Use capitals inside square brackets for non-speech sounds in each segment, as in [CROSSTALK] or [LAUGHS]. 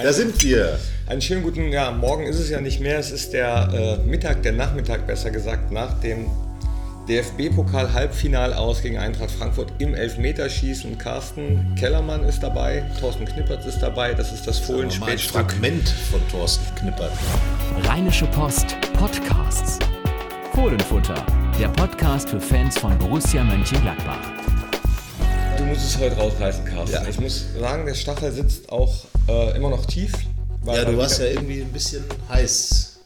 Da sind wir. Einen schönen guten, ja, morgen ist es ja nicht mehr, es ist der äh, Mittag, der Nachmittag besser gesagt, nach dem DFB-Pokal-Halbfinal aus gegen Eintracht Frankfurt im Elfmeterschießen. Carsten Kellermann ist dabei, Thorsten Knippertz ist dabei, das ist das fohlen Ein Fragment von Thorsten Knippertz. Rheinische Post Podcasts. Fohlenfutter, der Podcast für Fans von Borussia Mönchengladbach. Musst es heute rausreißen, Carsten. Ja. Ich muss sagen, der Stachel sitzt auch äh, immer noch tief. ja, du warst ja irgendwie ein bisschen heiß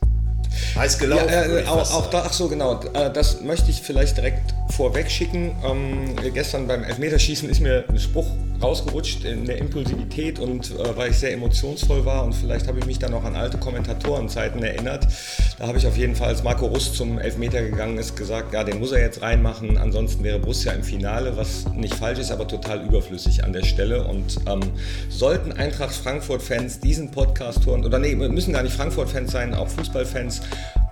Heiß gelaufen. Ja, äh, auch, auch da, ach so, genau. Äh, das möchte ich vielleicht direkt vorweg schicken. Ähm, gestern beim Elfmeterschießen ist mir ein Spruch rausgerutscht in der Impulsivität und äh, weil ich sehr emotionsvoll war und vielleicht habe ich mich dann noch an alte Kommentatorenzeiten erinnert. Da habe ich auf jeden Fall, als Marco Rust zum Elfmeter gegangen ist, gesagt, ja, den muss er jetzt reinmachen. Ansonsten wäre Borussia im Finale, was nicht falsch ist, aber total überflüssig an der Stelle. Und ähm, sollten Eintracht Frankfurt-Fans diesen Podcast hören, oder nee, müssen gar nicht Frankfurt-Fans sein, auch Fußballfans,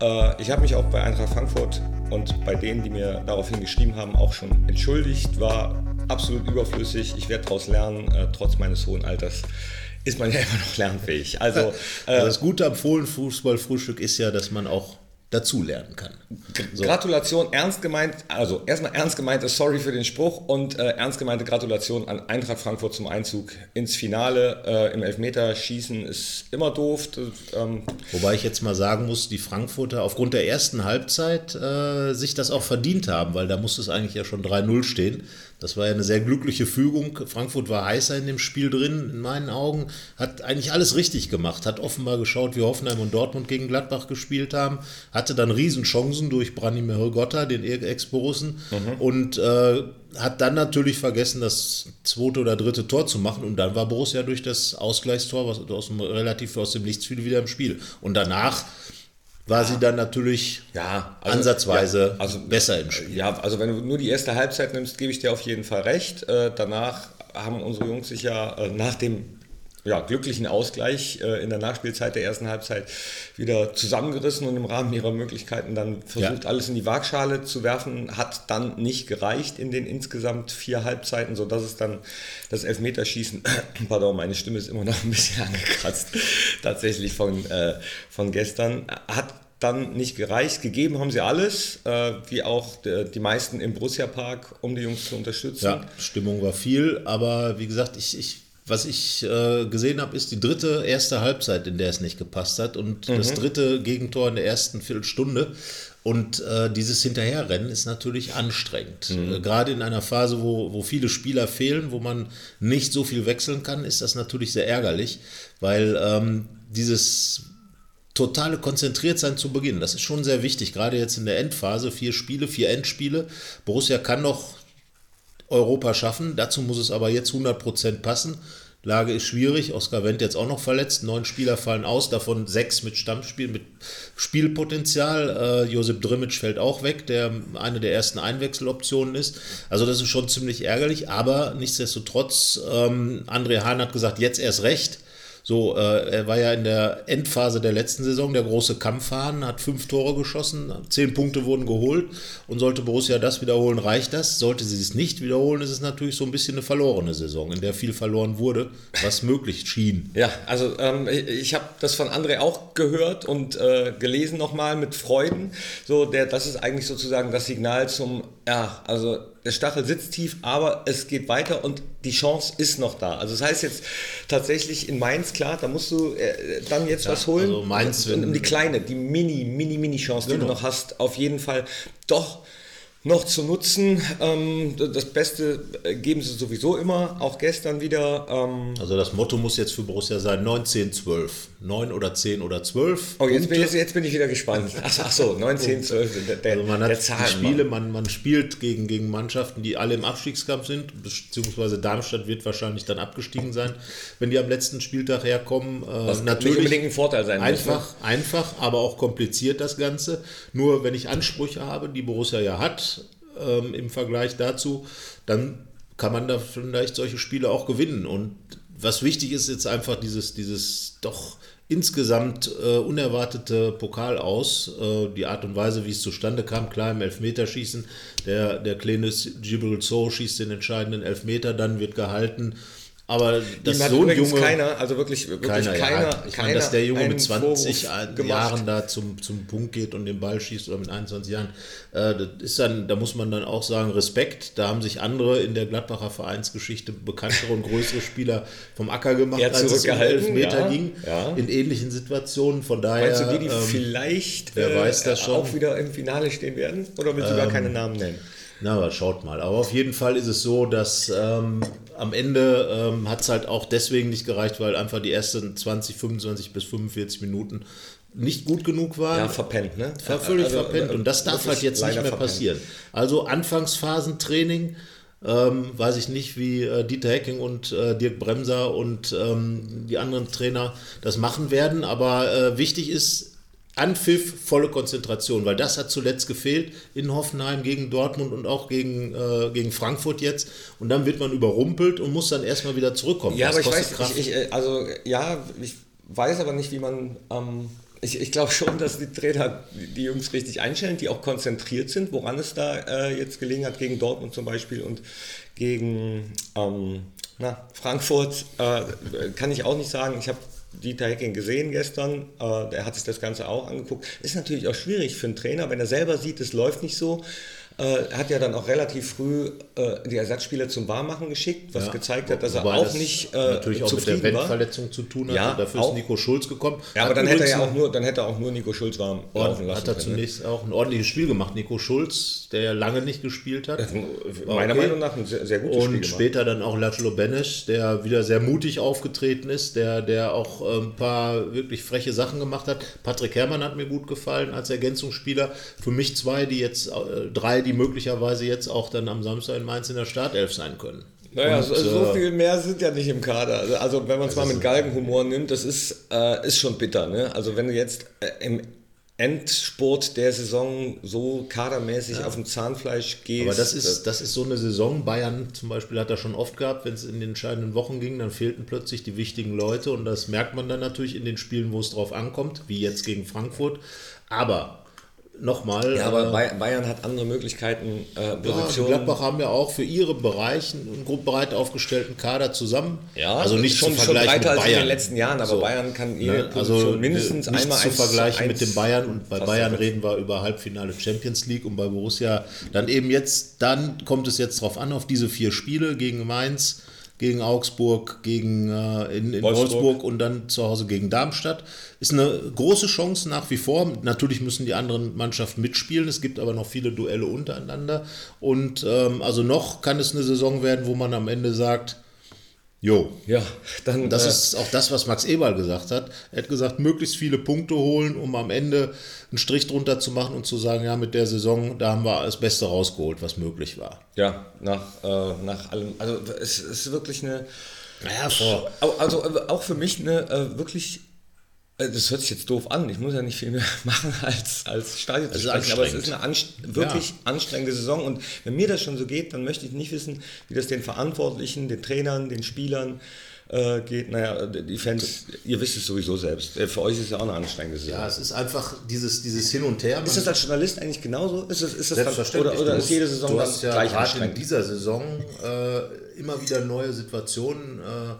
äh, ich habe mich auch bei Eintracht Frankfurt und bei denen, die mir daraufhin geschrieben haben, auch schon entschuldigt, war absolut überflüssig. Ich werde daraus lernen, äh, trotz meines hohen Alters ist man ja [LAUGHS] immer noch lernfähig. Also, äh, also das Gute am Fohlenfußballfrühstück ist ja, dass man auch dazulernen kann. So. Gratulation, ernst gemeint, also erstmal ernst gemeinte Sorry für den Spruch und äh, ernst gemeinte Gratulation an Eintracht Frankfurt zum Einzug ins Finale. Äh, Im Elfmeterschießen ist immer doof. Ähm. Wobei ich jetzt mal sagen muss, die Frankfurter aufgrund der ersten Halbzeit äh, sich das auch verdient haben, weil da musste es eigentlich ja schon 3-0 stehen. Das war ja eine sehr glückliche Fügung. Frankfurt war heißer in dem Spiel drin, in meinen Augen. Hat eigentlich alles richtig gemacht. Hat offenbar geschaut, wie Hoffenheim und Dortmund gegen Gladbach gespielt haben. Hatte dann Riesenchancen durch Branimir Gotta, den Ex-Borussen. Mhm. Und äh, hat dann natürlich vergessen, das zweite oder dritte Tor zu machen. Und dann war Borussia durch das Ausgleichstor, was aus dem, relativ aus dem Nichts fiel, wieder im Spiel. Und danach war sie dann natürlich ja, also, ansatzweise ja, also, besser im Spiel. Ja, also wenn du nur die erste Halbzeit nimmst, gebe ich dir auf jeden Fall recht. Äh, danach haben unsere Jungs sich ja äh, nach dem ja, glücklichen Ausgleich äh, in der Nachspielzeit der ersten Halbzeit wieder zusammengerissen und im Rahmen ihrer Möglichkeiten dann versucht, ja. alles in die Waagschale zu werfen. Hat dann nicht gereicht in den insgesamt vier Halbzeiten, sodass es dann das Elfmeterschießen, [CLEARS THROAT] pardon, meine Stimme ist immer noch ein bisschen [LAUGHS] angekratzt, tatsächlich von, äh, von gestern, hat dann nicht gereicht. Gegeben haben sie alles, äh, wie auch de, die meisten im Borussia Park, um die Jungs zu unterstützen. Ja, Stimmung war viel, aber wie gesagt, ich, ich was ich äh, gesehen habe, ist die dritte erste Halbzeit, in der es nicht gepasst hat und mhm. das dritte Gegentor in der ersten Viertelstunde. Und äh, dieses Hinterherrennen ist natürlich anstrengend. Mhm. Äh, gerade in einer Phase, wo, wo viele Spieler fehlen, wo man nicht so viel wechseln kann, ist das natürlich sehr ärgerlich, weil ähm, dieses totale Konzentriertsein zu Beginn, das ist schon sehr wichtig, gerade jetzt in der Endphase, vier Spiele, vier Endspiele. Borussia kann noch Europa schaffen. Dazu muss es aber jetzt 100% passen. Lage ist schwierig. Oskar Wendt jetzt auch noch verletzt. Neun Spieler fallen aus, davon sechs mit Stammspiel, mit Spielpotenzial. Äh, Josip Drimic fällt auch weg, der eine der ersten Einwechseloptionen ist. Also das ist schon ziemlich ärgerlich, aber nichtsdestotrotz, ähm, André Hahn hat gesagt, jetzt erst recht. So, äh, er war ja in der Endphase der letzten Saison der große Kampfhahn, hat fünf Tore geschossen, zehn Punkte wurden geholt und sollte Borussia das wiederholen, reicht das. Sollte sie es nicht wiederholen, ist es natürlich so ein bisschen eine verlorene Saison, in der viel verloren wurde, was [LAUGHS] möglich schien. Ja, also ähm, ich, ich habe das von André auch gehört und äh, gelesen nochmal mit Freuden. So, der, das ist eigentlich sozusagen das Signal zum, ja, also der Stachel sitzt tief, aber es geht weiter und die Chance ist noch da. Also das heißt jetzt tatsächlich in Mainz, klar, da musst du äh, dann jetzt ja, was holen. Also Mainz, und, um die kleine, die Mini, Mini, Mini Chance, genau. die du noch hast, auf jeden Fall doch noch zu nutzen. Ähm, das Beste geben sie sowieso immer, auch gestern wieder. Ähm also das Motto muss jetzt für Borussia sein, 9, 10, 12. 9 oder 10 oder 12. Oh, jetzt bin, jetzt, jetzt bin ich wieder gespannt. Ach, [LAUGHS] ach so, 9, 10, 12. Der, also man hat die Spiele, man, man spielt gegen, gegen Mannschaften, die alle im Abstiegskampf sind, beziehungsweise Darmstadt wird wahrscheinlich dann abgestiegen sein, wenn die am letzten Spieltag herkommen. Äh, Was natürlich nicht unbedingt ein Vorteil sein einfach, muss. Ne? Einfach, aber auch kompliziert das Ganze. Nur wenn ich Ansprüche habe, die Borussia ja hat, ähm, im Vergleich dazu, dann kann man da vielleicht solche Spiele auch gewinnen. Und was wichtig ist, jetzt einfach dieses, dieses doch insgesamt äh, unerwartete Pokal aus. Äh, die Art und Weise, wie es zustande kam, klar im Elfmeterschießen. Der, der kleine Gibril So schießt den entscheidenden Elfmeter, dann wird gehalten. Aber das Ihm hat so übrigens Junge, keiner, also wirklich, wirklich keiner, keiner, ja. Ich keiner meine, dass der Junge mit 20 Vorwurf Jahren da zum, zum Punkt geht und den Ball schießt oder mit 21 Jahren, äh, das ist dann, da muss man dann auch sagen, Respekt. Da haben sich andere in der Gladbacher Vereinsgeschichte bekanntere und größere Spieler vom Acker gemacht, als es um Elfmeter ja, ging, ja. in ähnlichen Situationen. Von daher, Meinst du, die, die ähm, vielleicht wer weiß das schon? Ähm, auch wieder im Finale stehen werden? Oder willst du gar keine Namen nennen? Na, aber schaut mal. Aber auf jeden Fall ist es so, dass ähm, am Ende ähm, hat es halt auch deswegen nicht gereicht, weil einfach die ersten 20, 25 bis 45 Minuten nicht gut genug waren. Ja, verpennt, ne? War völlig Also, verpennt. Und das darf halt jetzt nicht mehr verpennt. passieren. Also Anfangsphasentraining, ähm, weiß ich nicht, wie äh, Dieter Hecking und äh, Dirk Bremser und ähm, die anderen Trainer das machen werden. Aber äh, wichtig ist, Anpfiff, volle Konzentration, weil das hat zuletzt gefehlt in Hoffenheim gegen Dortmund und auch gegen, äh, gegen Frankfurt jetzt. Und dann wird man überrumpelt und muss dann erstmal wieder zurückkommen. Ja, Das aber ich weiß, Kraft. ich, ich, also ja, ich weiß aber nicht, wie man. Ähm, ich ich glaube schon, [LAUGHS] dass die Trainer die Jungs richtig einstellen, die auch konzentriert sind, woran es da äh, jetzt gelegen hat, gegen Dortmund zum Beispiel und gegen ähm, na, Frankfurt, äh, kann ich auch nicht sagen. Ich habe Dieter Hecking gesehen gestern, äh, der hat sich das Ganze auch angeguckt. Ist natürlich auch schwierig für einen Trainer, wenn er selber sieht, es läuft nicht so. Äh, hat ja dann auch relativ früh äh, die Ersatzspieler zum Warmmachen geschickt, was Ja, gezeigt hat, dass er auch das nicht äh, natürlich auch mit der. Wendenverletzung zu tun hatte. Ja, Dafür auch. ist Nico Schulz gekommen. Ja, aber Hat dann hätte, er ja auch nur, dann hätte er auch nur Nico Schulz warm laufen lassen hat er können. ne? zunächst auch ein ordentliches Spiel gemacht, Nico Schulz, der ja lange nicht gespielt hat. Meiner Okay. Meinung nach ein sehr, sehr gutes Spiel Und später dann auch Lacelo Benes, der wieder sehr mutig aufgetreten ist, der, der auch äh, ein paar wirklich freche Sachen gemacht hat. Patrick Herrmann hat mir gut gefallen als Ergänzungsspieler. Für mich zwei, die jetzt, äh, drei, die möglicherweise jetzt auch dann am Samstag in Mainz in der Startelf sein können. Naja, Und, so, so äh, viel mehr sind ja nicht im Kader. Also, also wenn man es mal mit Galgenhumor nimmt, das ist, äh, ist schon bitter. Ne? Also wenn du jetzt äh, im Endspurt der Saison so kadermäßig auf dem Zahnfleisch gehst. Aber das ist, das ist so eine Saison. Bayern zum Beispiel hat er schon oft gehabt, wenn es in den entscheidenden Wochen ging, dann fehlten plötzlich die wichtigen Leute und das merkt man dann natürlich in den Spielen, wo es drauf ankommt, wie jetzt gegen Frankfurt. Aber nochmal. ja, aber äh, Bay- Bayern hat andere Möglichkeiten, äh, ja, die Positionen. Gladbach haben ja auch für ihre Bereiche einen gut breit aufgestellten Kader zusammen. Ja, also nicht schon, zu schon vergleichen breiter mit als in Bayern. den letzten Jahren, aber So. Bayern kann Ne? Position Also mindestens nicht einmal zu vergleichen mit dem Bayern und bei Bayern reden wir über Halbfinale Champions League und bei Borussia dann eben jetzt, dann kommt es jetzt drauf an, auf diese vier Spiele gegen Mainz, gegen Augsburg, gegen äh, in, in Wolfsburg. Wolfsburg. und dann zu Hause gegen Darmstadt. Ist eine große Chance nach wie vor. Natürlich müssen die anderen Mannschaften mitspielen. Es gibt aber noch viele Duelle untereinander. Und ähm, also noch kann es eine Saison werden, wo man am Ende sagt, jo, Ja, dann. das äh, ist auch das, was Max Eberl gesagt hat. Er hat gesagt, möglichst viele Punkte holen, um am Ende einen Strich drunter zu machen und zu sagen, ja, mit der Saison, da haben wir das Beste rausgeholt, was möglich war. Ja, nach, äh, nach allem. Also es ist wirklich eine. Naja. Au- Also äh, auch für mich eine äh, wirklich. Äh, Das hört sich jetzt doof an. Ich muss ja nicht viel mehr [LAUGHS] machen als, als Stadion zu sprechen, aber es anstrengend. ist eine anst wirklich anstrengende Saison. Und wenn mir das schon so geht, dann möchte ich nicht wissen, wie das den Verantwortlichen, den Trainern, den Spielern äh, geht. Naja, die Fans, ihr wisst es sowieso selbst. Äh, Für euch ist es ja auch eine anstrengende Saison. Ja, es ist einfach dieses, dieses Hin und Her. Ist das als Journalist eigentlich genauso? Ist das, ist das dann, Selbstverständlich. oder, oder Du ist musst- jede Saison du dann hast ja gleich gerade in anstrengend? dieser Saison äh, immer wieder neue Situationen, äh,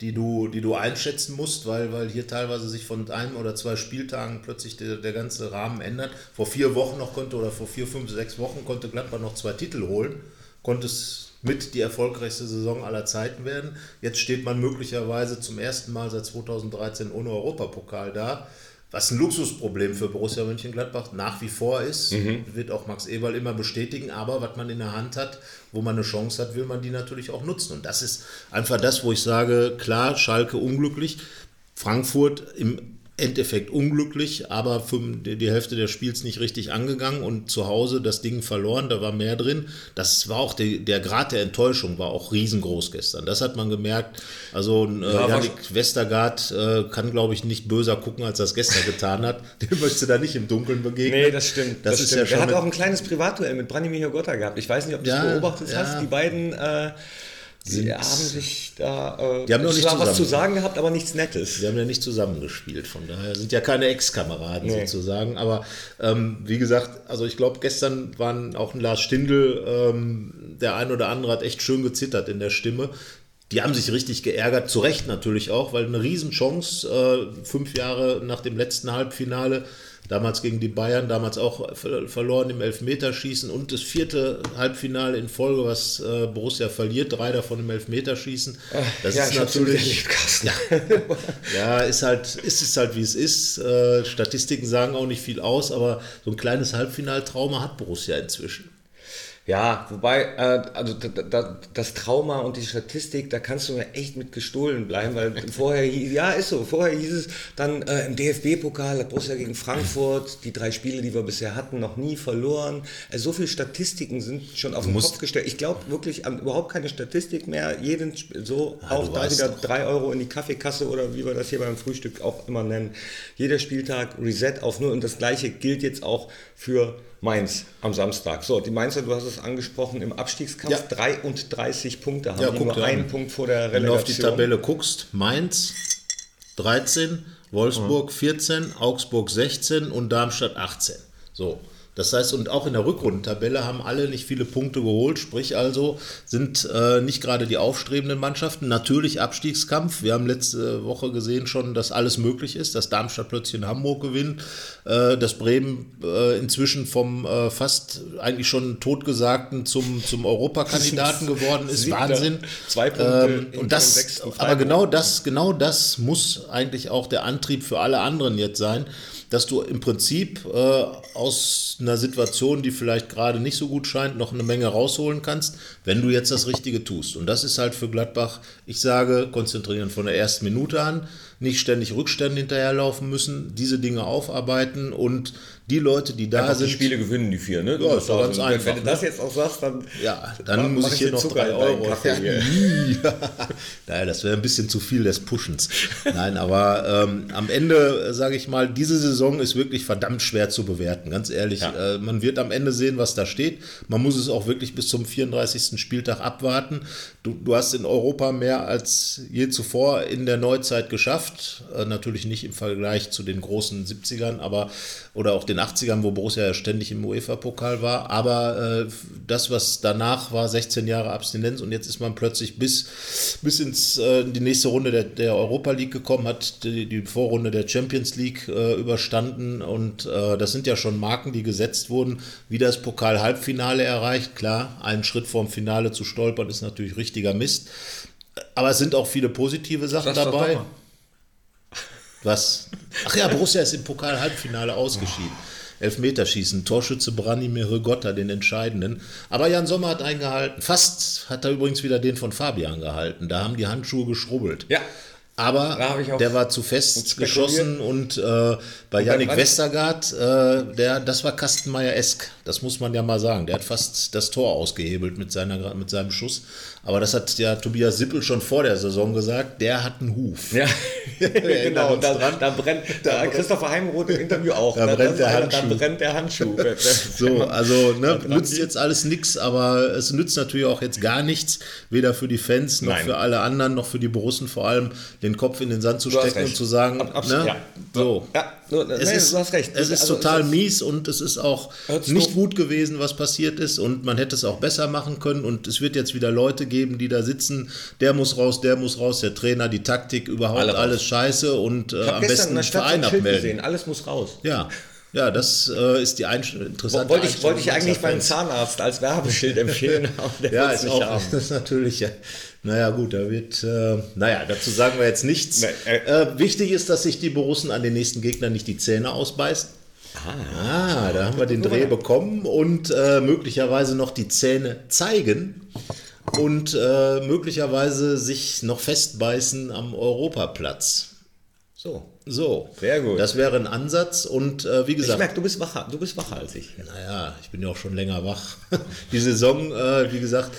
die, du, die du einschätzen musst, weil, weil hier teilweise sich von einem oder zwei Spieltagen plötzlich der, der ganze Rahmen ändert. Vor vier Wochen noch konnte oder vor vier, fünf, sechs Wochen konnte Gladbach noch zwei Titel holen, konnte es mit die erfolgreichste Saison aller Zeiten werden. Jetzt steht man möglicherweise zum ersten Mal seit 2013 ohne Europapokal da. Was ein Luxusproblem für Borussia Mönchengladbach nach wie vor ist, wird auch Max Eberl immer bestätigen, aber was man in der Hand hat, wo man eine Chance hat, will man die natürlich auch nutzen. Und das ist einfach das, wo ich sage, klar, Schalke unglücklich, Frankfurt im Endeffekt unglücklich, aber für die Hälfte des Spiels nicht richtig angegangen und zu Hause das Ding verloren, da war mehr drin. Das war auch die, der Grad der Enttäuschung war auch riesengroß gestern. Das hat man gemerkt. Also äh, Ja, Janik Westergaard äh, kann, glaube ich, nicht böser gucken, als er es gestern getan hat. [LAUGHS] Dem möchte da nicht im Dunkeln begegnen. Nee, das stimmt. Das, Das, ist stimmt. ja schon er hat auch ein kleines Privatduell mit Branimir Jogota gehabt. Ich weiß nicht, ob du Ja, das beobachtet ja. hast. Die beiden äh, sie haben sich da äh, Die haben noch nicht zwar was zusammen. zu sagen gehabt, aber nichts Nettes. Wir haben ja nicht zusammengespielt, von daher sind ja keine Ex-Kameraden Nee. sozusagen. Aber ähm, wie gesagt, also ich glaube, gestern waren auch ein Lars Stindl, ähm, der ein oder andere hat echt schön gezittert in der Stimme. die haben sich richtig geärgert, zu Recht natürlich auch, weil eine Riesenchance, äh, fünf Jahre nach dem letzten Halbfinale, damals gegen die Bayern, damals auch verloren im Elfmeterschießen und das vierte Halbfinale in Folge, was äh, Borussia verliert, drei davon im Elfmeterschießen. Das ja, ist natürlich. Ja, [LAUGHS] ja, ist halt, ist es halt wie es ist. Äh, Statistiken sagen auch nicht viel aus, aber so ein kleines Halbfinaltrauma hat Borussia inzwischen. Ja, wobei, äh, also da, da, das Trauma und die Statistik, da kannst du mir echt mit gestohlen bleiben, weil [LAUGHS] vorher, ja, ist so, vorher hieß es dann äh, im DFB-Pokal hat Borussia gegen Frankfurt, die drei Spiele, die wir bisher hatten, noch nie verloren. Also so viele Statistiken sind schon auf den Kopf gestellt. Ich glaube wirklich an überhaupt keine Statistik mehr. Jeden, so ja, auch da wieder doch. drei Euro in die Kaffeekasse oder wie wir das hier beim Frühstück auch immer nennen. Jeder Spieltag Reset auf null und das gleiche gilt jetzt auch für Mainz am Samstag. So, die Mainzer, du hast es angesprochen, im Abstiegskampf ja. 33 Punkte haben ja, die, guck, nur einen Punkt vor der Relegation. Wenn du auf die Tabelle guckst, Mainz 13, Wolfsburg 14, Augsburg 16 und Darmstadt 18. So, das heißt, und auch in der Rückrundentabelle haben alle nicht viele Punkte geholt, sprich also sind äh, nicht gerade die aufstrebenden Mannschaften. Natürlich Abstiegskampf. Wir haben letzte Woche gesehen schon, dass alles möglich ist, dass Darmstadt plötzlich in Hamburg gewinnt, äh, dass Bremen äh, inzwischen vom äh, fast eigentlich schon totgesagten zum, zum Europakandidaten [LAUGHS] geworden ist. Wahnsinn. Zwei Punkte. Ähm, und das, aber genau das, genau das muss eigentlich auch der Antrieb für alle anderen jetzt sein dass du im Prinzip äh, aus einer Situation, die vielleicht gerade nicht so gut scheint, noch eine Menge rausholen kannst, wenn du jetzt das Richtige tust. Und das ist halt für Gladbach, ich sage, konzentrieren von der ersten Minute an, nicht ständig Rückstände hinterherlaufen müssen, diese Dinge aufarbeiten und die Leute, die da Einfach sind. Die Spiele gewinnen die vier, ne? Ja, ist doch ganz einfach. Wenn du das jetzt auch sagst, dann. Ja, dann muss ich hier noch drei Euro. Ja. [LAUGHS] Naja, das wäre ein bisschen zu viel des Pushens. Nein, aber ähm, am Ende, sage ich mal, diese Saison ist wirklich verdammt schwer zu bewerten, ganz ehrlich. Ja. Äh, man wird am Ende sehen, was da steht. Man muss es auch wirklich bis zum 34. Spieltag abwarten. Du, du hast in Europa mehr als je zuvor in der Neuzeit geschafft. Äh, natürlich nicht im Vergleich zu den großen 70ern, aber oder auch den 80ern, wo Borussia ja ständig im UEFA-Pokal war. Aber äh, das, was danach war, 16 Jahre Abstinenz und jetzt ist man plötzlich bis, bis ins äh, die nächste Runde der, der Europa League gekommen, hat die, die Vorrunde der Champions League äh, überstanden und äh, das sind ja schon Marken, die gesetzt wurden, wie das Pokal-Halbfinale erreicht. Klar, einen Schritt vorm Finale zu stolpern ist natürlich richtiger Mist. Aber es sind auch viele positive Sachen dabei. Was? Ach ja, Borussia ist im Pokal-Halbfinale ausgeschieden. Elfmeterschießen, Torschütze Branimir Rigotta, den entscheidenden. Aber Jan Sommer hat eingehalten. Fast hat er übrigens wieder den von Fabian gehalten. Da haben die Handschuhe geschrubbelt. Ja. Aber der war zu fest geschossen und äh, bei Yannick Westergaard, äh, der, das war Kastenmeier-esk, das muss man ja mal sagen. Der hat fast das Tor ausgehebelt mit, seiner, mit seinem Schuss. Aber das hat ja Tobias Sippel schon vor der Saison gesagt, der hat einen Huf. Ja, [LAUGHS] [LAUGHS] genau. Da, da, brennt, da Christopher Heimroth im Interview auch. [LAUGHS] Da, brennt, der Handschuh. da brennt der Handschuh. so, also ne, nützt jetzt alles nichts, aber es nützt natürlich auch jetzt gar nichts, weder für die Fans noch Nein. für alle anderen, noch für die Borussen vor allem, den Kopf in den Sand zu stecken und zu sagen, Ab, ne, ja. so. Ja, es nee, ist, du hast recht. Es ist also, total ist mies und es ist auch nicht gut gewesen, was passiert ist und man hätte es auch besser machen können und es wird jetzt wieder Leute geben, die da sitzen, der muss raus, der muss raus, der Trainer, die Taktik, überhaupt Alle alles scheiße und äh, am besten einen Verein abmelden. Gesehen. Alles muss raus. Ja. Ja, das äh, ist die Einstellung. interessante Wollte ich, wollte ich eigentlich meinen Zahnarzt als Werbeschild empfehlen, [LAUGHS] aber der ja, ist auch, haben. Das [LAUGHS] ist natürlich, ja. Naja, gut, da wird, äh, naja, dazu sagen wir jetzt nichts. Nee, äh, äh, wichtig ist, dass sich die Borussen an den nächsten Gegnern nicht die Zähne ausbeißen. Ah, ah da haben wir den Dreh bekommen und äh, möglicherweise noch die Zähne zeigen und äh, möglicherweise sich noch festbeißen am Europaplatz. So. So. Sehr gut. Das wäre ein Ansatz und äh, wie gesagt. Ich merke, du bist wacher, du bist wacher als ich. Naja, ich bin ja auch schon länger wach. [LAUGHS] Die Saison, äh, wie gesagt,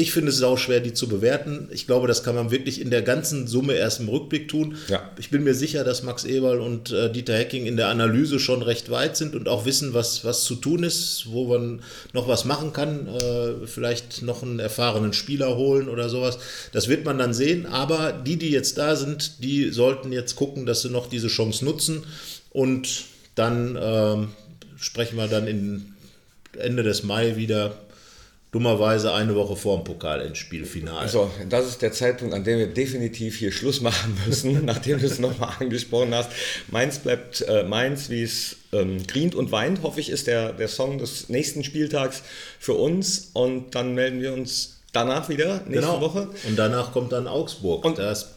ich finde es auch schwer, die zu bewerten. Ich glaube, das kann man wirklich in der ganzen Summe erst im Rückblick tun. Ja. Ich bin mir sicher, dass Max Eberl und äh, Dieter Hecking in der Analyse schon recht weit sind und auch wissen, was, was zu tun ist, wo man noch was machen kann. Äh, vielleicht noch einen erfahrenen Spieler holen oder sowas. Das wird man dann sehen. Aber die, die jetzt da sind, die sollten jetzt gucken, dass sie noch diese Chance nutzen. Und dann äh, sprechen wir dann in Ende des Mai wieder dummerweise eine Woche vor dem Pokalendspielfinale. So, das ist der Zeitpunkt, an dem wir definitiv hier Schluss machen müssen, [LAUGHS] nachdem du es nochmal angesprochen hast. Mainz bleibt äh, Mainz, wie es ähm, grient und weint, hoffe ich, ist der, der Song des nächsten Spieltags für uns. Und dann melden wir uns danach wieder, nächste genau. Woche. Und danach kommt dann Augsburg. Und- das,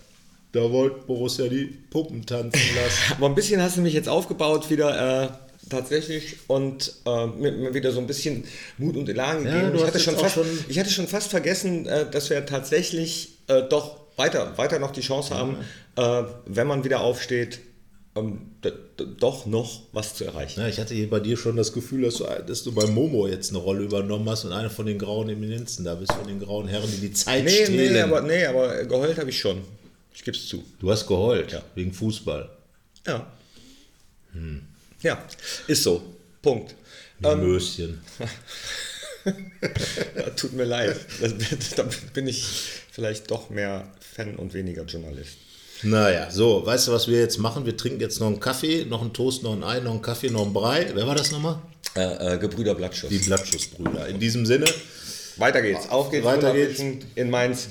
da wollte Borussia die Puppen tanzen lassen. [LAUGHS] Aber ein bisschen hast du mich jetzt aufgebaut wieder. Äh, Tatsächlich und äh, mir, mir wieder so ein bisschen Mut und Elan gegeben. du ich, hatte schon fast, schon- ich hatte schon fast vergessen, äh, dass wir tatsächlich äh, doch weiter, weiter noch die Chance haben, äh, wenn man wieder aufsteht, ähm, doch noch was zu erreichen. Ja, ich hatte hier bei dir schon das Gefühl, dass du, dass du bei Momo jetzt eine Rolle übernommen hast und einer von den grauen Eminenzen da bist, von den grauen Herren, die die Zeit Nee, stehlen. nee, aber, nee, aber geheult habe ich schon. Ich gebe es zu. du hast geheult, Ja. wegen Fußball. Ja. Ja, ist so. Punkt. Wie Ähm, Möschen. [LAUGHS] Tut mir leid. Da bin ich vielleicht doch mehr Fan und weniger Journalist. Naja, so, weißt du, was wir jetzt machen? Wir trinken jetzt noch einen Kaffee, noch einen Toast, noch ein Ei, noch einen Kaffee, noch einen Brei. Wer war das nochmal? Äh, äh, Gebrüder Blattschuss. Die Blattschussbrüder. In diesem Sinne, Weiter geht's. Auf geht's. Weiter Wunderwischen In Mainz.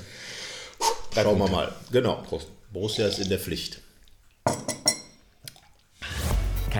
schauen wir mal. Genau. Prost. Borussia ist in der Pflicht.